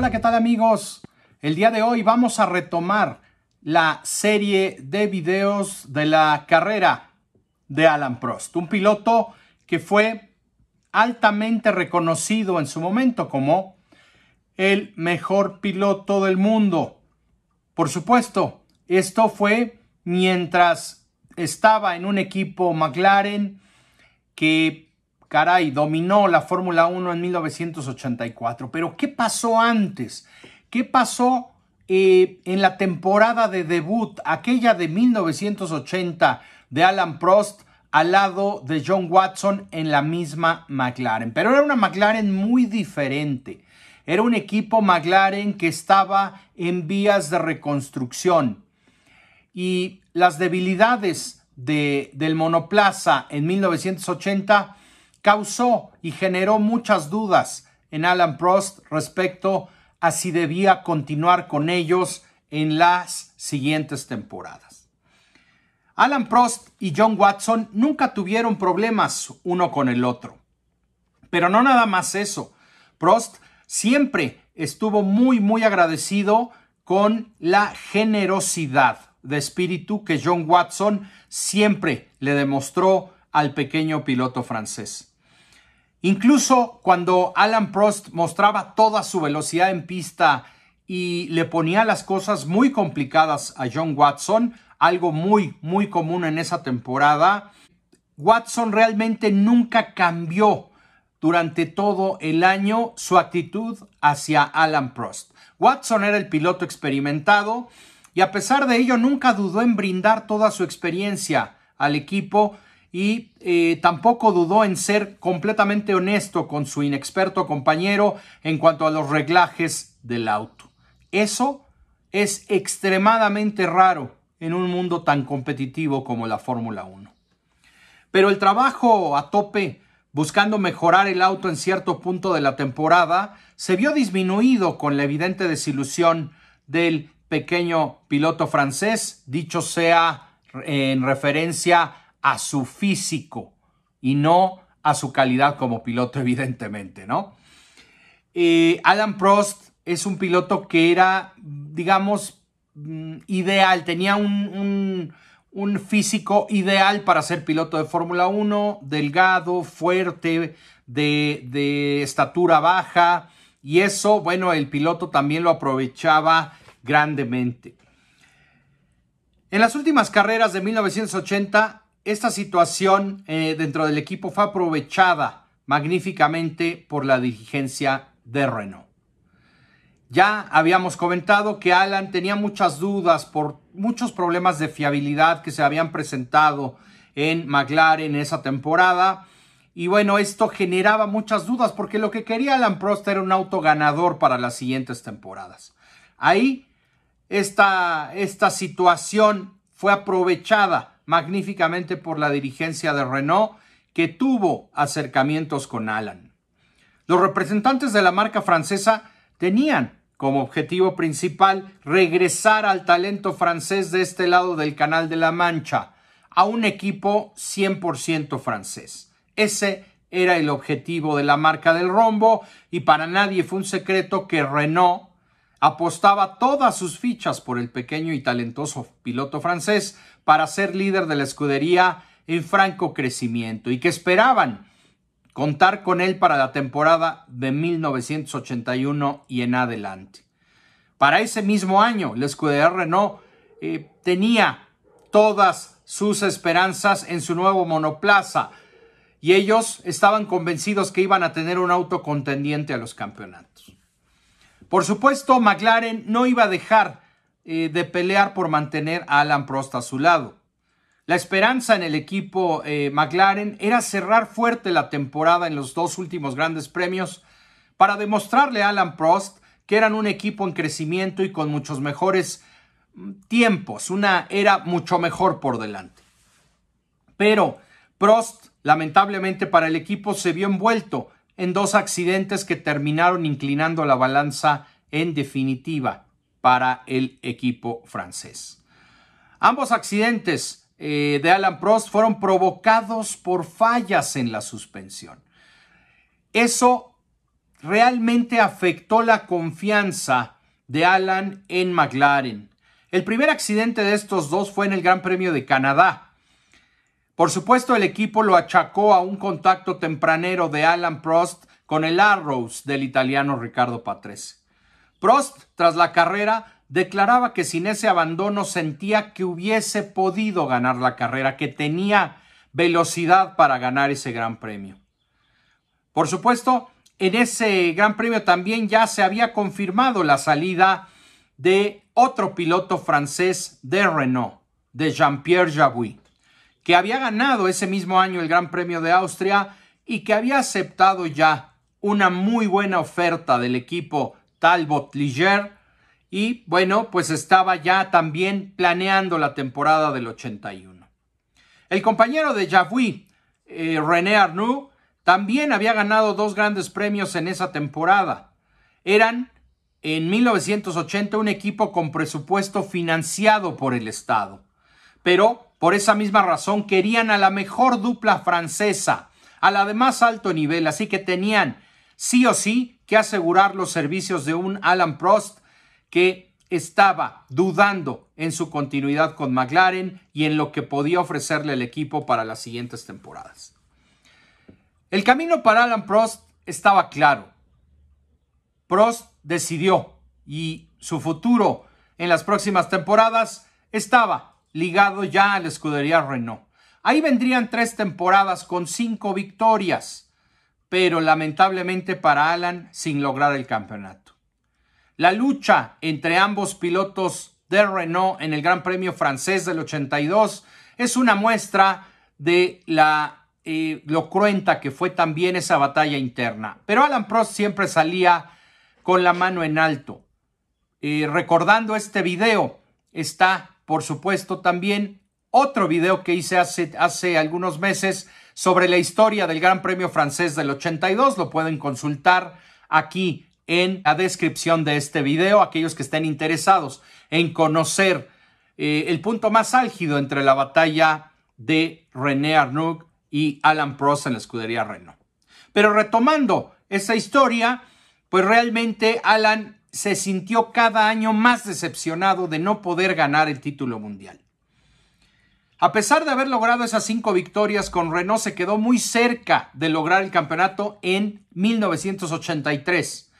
Hola, ¿qué tal amigos? El día de hoy vamos a retomar la serie de videos de la carrera de Alan Prost, un piloto que fue altamente reconocido en su momento como el mejor piloto del mundo. Por supuesto, esto fue mientras estaba en un equipo McLaren que caray, dominó la Fórmula 1 en 1984. Pero ¿qué pasó antes? ¿Qué pasó eh, en la temporada de debut, aquella de 1980 de Alan Prost al lado de John Watson en la misma McLaren? Pero era una McLaren muy diferente. Era un equipo McLaren que estaba en vías de reconstrucción. Y las debilidades de, del monoplaza en 1980 causó y generó muchas dudas en Alan Prost respecto a si debía continuar con ellos en las siguientes temporadas. Alan Prost y John Watson nunca tuvieron problemas uno con el otro. Pero no nada más eso. Prost siempre estuvo muy, muy agradecido con la generosidad de espíritu que John Watson siempre le demostró al pequeño piloto francés. Incluso cuando Alan Prost mostraba toda su velocidad en pista y le ponía las cosas muy complicadas a John Watson, algo muy, muy común en esa temporada, Watson realmente nunca cambió durante todo el año su actitud hacia Alan Prost. Watson era el piloto experimentado y a pesar de ello nunca dudó en brindar toda su experiencia al equipo y eh, tampoco dudó en ser completamente honesto con su inexperto compañero en cuanto a los reglajes del auto. Eso es extremadamente raro en un mundo tan competitivo como la Fórmula 1. Pero el trabajo a tope buscando mejorar el auto en cierto punto de la temporada se vio disminuido con la evidente desilusión del pequeño piloto francés, dicho sea en referencia a su físico y no a su calidad como piloto, evidentemente, ¿no? Eh, Alan Prost es un piloto que era, digamos, mm, ideal, tenía un, físico ideal para ser piloto de Fórmula 1, delgado, fuerte, de, de estatura baja, y eso, bueno, el piloto también lo aprovechaba grandemente. En las últimas carreras de 1980, esta situación eh, dentro del equipo fue aprovechada magníficamente por la dirigencia de Renault. Ya habíamos comentado que Alan tenía muchas dudas por muchos problemas de fiabilidad que se habían presentado en McLaren en esa temporada. Y bueno, esto generaba muchas dudas porque lo que quería Alan Prost era un auto ganador para las siguientes temporadas. Ahí esta, esta situación fue aprovechada magníficamente por la dirigencia de Renault, que tuvo acercamientos con Alan. Los representantes de la marca francesa tenían como objetivo principal regresar al talento francés de este lado del Canal de la Mancha, a un equipo 100% francés. Ese era el objetivo de la marca del rombo y para nadie fue un secreto que Renault apostaba todas sus fichas por el pequeño y talentoso piloto francés para ser líder de la escudería en franco crecimiento y que esperaban contar con él para la temporada de 1981 y en adelante. Para ese mismo año, la escudería Renault eh, tenía todas sus esperanzas en su nuevo monoplaza y ellos estaban convencidos que iban a tener un auto contendiente a los campeonatos. Por supuesto, McLaren no iba a dejar eh, de pelear por mantener a Alan Prost a su lado. La esperanza en el equipo eh, McLaren era cerrar fuerte la temporada en los dos últimos grandes premios para demostrarle a Alan Prost que eran un equipo en crecimiento y con muchos mejores mm, tiempos, una era mucho mejor por delante. Pero Prost, lamentablemente para el equipo, se vio envuelto en dos accidentes que terminaron inclinando la balanza en definitiva para el equipo francés. Ambos accidentes eh, de Alan Prost fueron provocados por fallas en la suspensión. Eso realmente afectó la confianza de Alan en McLaren. El primer accidente de estos dos fue en el Gran Premio de Canadá. Por supuesto, el equipo lo achacó a un contacto tempranero de Alan Prost con el Arrows del italiano Ricardo Patrese. Prost, tras la carrera, declaraba que sin ese abandono sentía que hubiese podido ganar la carrera, que tenía velocidad para ganar ese gran premio. Por supuesto, en ese gran premio también ya se había confirmado la salida de otro piloto francés de Renault, de Jean-Pierre Jabouille, que había ganado ese mismo año el Gran Premio de Austria y que había aceptado ya una muy buena oferta del equipo Talbot Ligier y bueno, pues estaba ya también planeando la temporada del 81. El compañero de Jabouille, eh, René Arnoux, también había ganado dos grandes premios en esa temporada. Eran en 1980 un equipo con presupuesto financiado por el Estado. Pero por esa misma razón querían a la mejor dupla francesa, a la de más alto nivel, así que tenían sí o sí que asegurar los servicios de un Alan Prost que estaba dudando en su continuidad con McLaren y en lo que podía ofrecerle el equipo para las siguientes temporadas. El camino para Alan Prost estaba claro. Prost decidió y su futuro en las próximas temporadas estaba ligado ya a la escudería Renault. Ahí vendrían tres temporadas con cinco victorias, pero lamentablemente para Alan sin lograr el campeonato. La lucha entre ambos pilotos de Renault en el Gran Premio francés del 82 es una muestra de la eh, lo cruenta que fue también esa batalla interna. Pero Alan Prost siempre salía con la mano en alto. Eh, recordando este video está, por supuesto, también otro video que hice hace, hace algunos meses sobre la historia del Gran Premio francés del 82. Lo pueden consultar aquí en la descripción de este video, aquellos que estén interesados en conocer eh, el punto más álgido entre la batalla de René Arnoux y Alan Prost en la escudería Renault. Pero retomando esa historia, pues realmente Alan se sintió cada año más decepcionado de no poder ganar el título mundial. A pesar de haber logrado esas cinco victorias con Renault, se quedó muy cerca de lograr el campeonato en 1983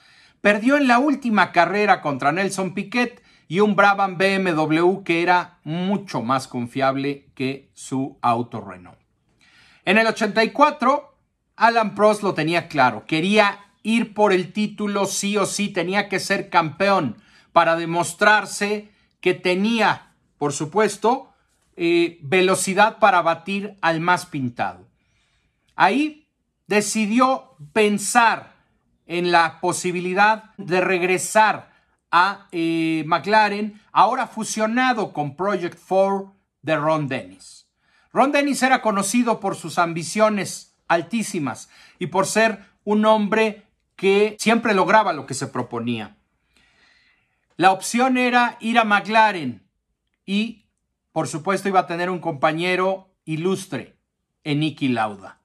Perdió en la última carrera contra Nelson Piquet y un Brabham BMW que era mucho más confiable que su auto Renault. En el 84, Alan Prost lo tenía claro, quería ir por el título sí o sí, tenía que ser campeón para demostrarse que tenía, por supuesto, eh, velocidad para batir al más pintado. Ahí decidió pensar en la posibilidad de regresar a eh, McLaren, ahora fusionado con Project 4 de Ron Dennis. Ron Dennis era conocido por sus ambiciones altísimas y por ser un hombre que siempre lograba lo que se proponía. La opción era ir a McLaren y, por supuesto, iba a tener un compañero ilustre en Niki Lauda.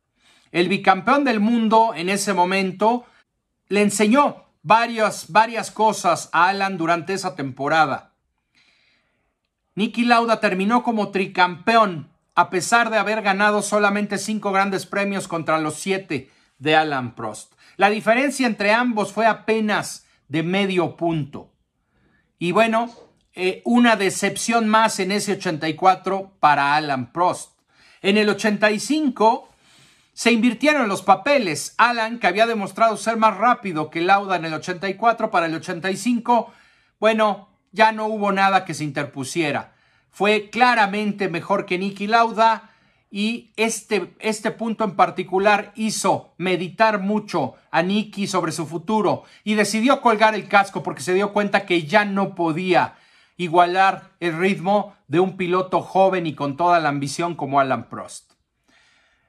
El bicampeón del mundo en ese momento le enseñó varias, varias cosas a Alan durante esa temporada. Nicky Lauda terminó como tricampeón a pesar de haber ganado solamente cinco grandes premios contra los siete de Alan Prost. La diferencia entre ambos fue apenas de medio punto. Y bueno, eh, una decepción más en ese 84 para Alan Prost. En el 85 se invirtieron los papeles. Alan, que había demostrado ser más rápido que Lauda en el 84 para el 85, bueno, ya no hubo nada que se interpusiera. Fue claramente mejor que Nicky Lauda y este, este punto en particular hizo meditar mucho a Nicky sobre su futuro y decidió colgar el casco porque se dio cuenta que ya no podía igualar el ritmo de un piloto joven y con toda la ambición como Alan Prost.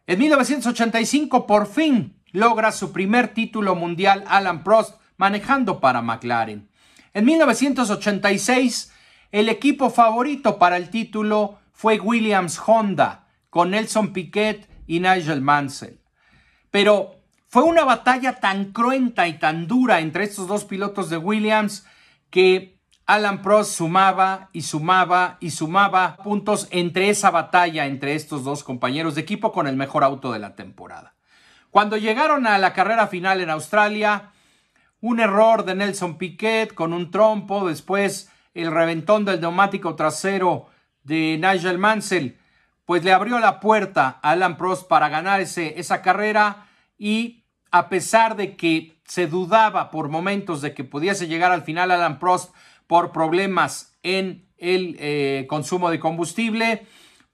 En 1985 por fin logra su primer título mundial Alan Prost manejando para McLaren. En 1986 el equipo favorito para el título fue Williams Honda con Nelson Piquet y Nigel Mansell. Pero Fue una batalla tan cruenta y tan dura entre estos dos pilotos de Williams que Alan Prost sumaba y sumaba y sumaba puntos entre esa batalla entre estos dos compañeros de equipo con el mejor auto de la temporada. Cuando llegaron a la carrera final en Australia, un error de Nelson Piquet con un trompo, después el reventón del neumático trasero de Nigel Mansell, pues le abrió la puerta a Alan Prost para ganar ese, esa carrera y a pesar de que se dudaba por momentos de que pudiese llegar al final Alan Prost por problemas en el eh, consumo de combustible,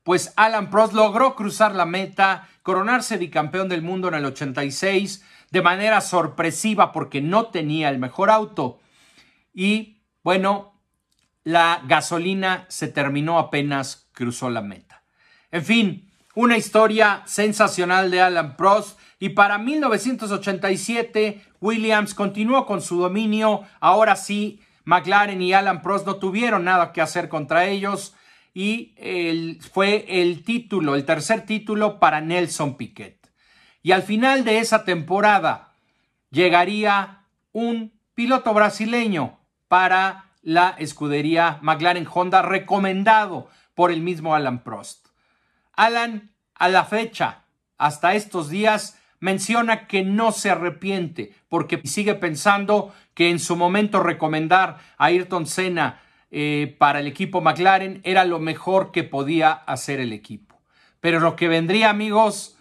pues Alan Prost logró cruzar la meta, coronarse bicampeón del mundo en el 86 de manera sorpresiva porque no tenía el mejor auto y bueno, la gasolina se terminó apenas cruzó la meta. En fin, una historia sensacional de Alan Prost y para 1987 Williams continuó con su dominio. Ahora sí, McLaren y Alan Prost no tuvieron nada que hacer contra ellos y fue el título, el tercer título para Nelson Piquet. Y al final de esa temporada llegaría un piloto brasileño para la escudería McLaren Honda recomendado por el mismo Alan Prost. Alan, a la fecha, hasta estos días, menciona que no se arrepiente porque sigue pensando que en su momento recomendar a Ayrton Senna eh, para el equipo McLaren era lo mejor que podía hacer el equipo. Pero lo que vendría, amigos,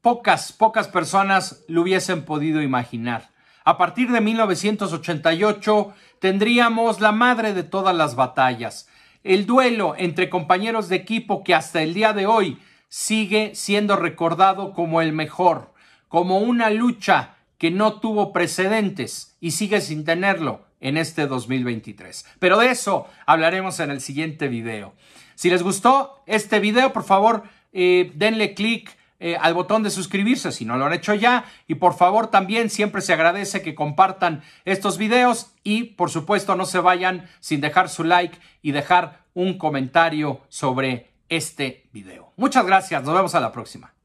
pocas, pocas personas lo hubiesen podido imaginar. A partir de 1988 tendríamos la madre de todas las batallas, el duelo entre compañeros de equipo que hasta el día de hoy sigue siendo recordado como el mejor, como una lucha que no tuvo precedentes y sigue sin tenerlo en este 2023. Pero de eso hablaremos en el siguiente video. Si les gustó este video, por favor, eh, denle click eh, al botón de suscribirse si no lo han hecho ya. Y por favor también siempre se agradece que compartan estos videos y por supuesto no se vayan sin dejar su like y dejar un comentario sobre este video. Muchas gracias, nos vemos a la próxima.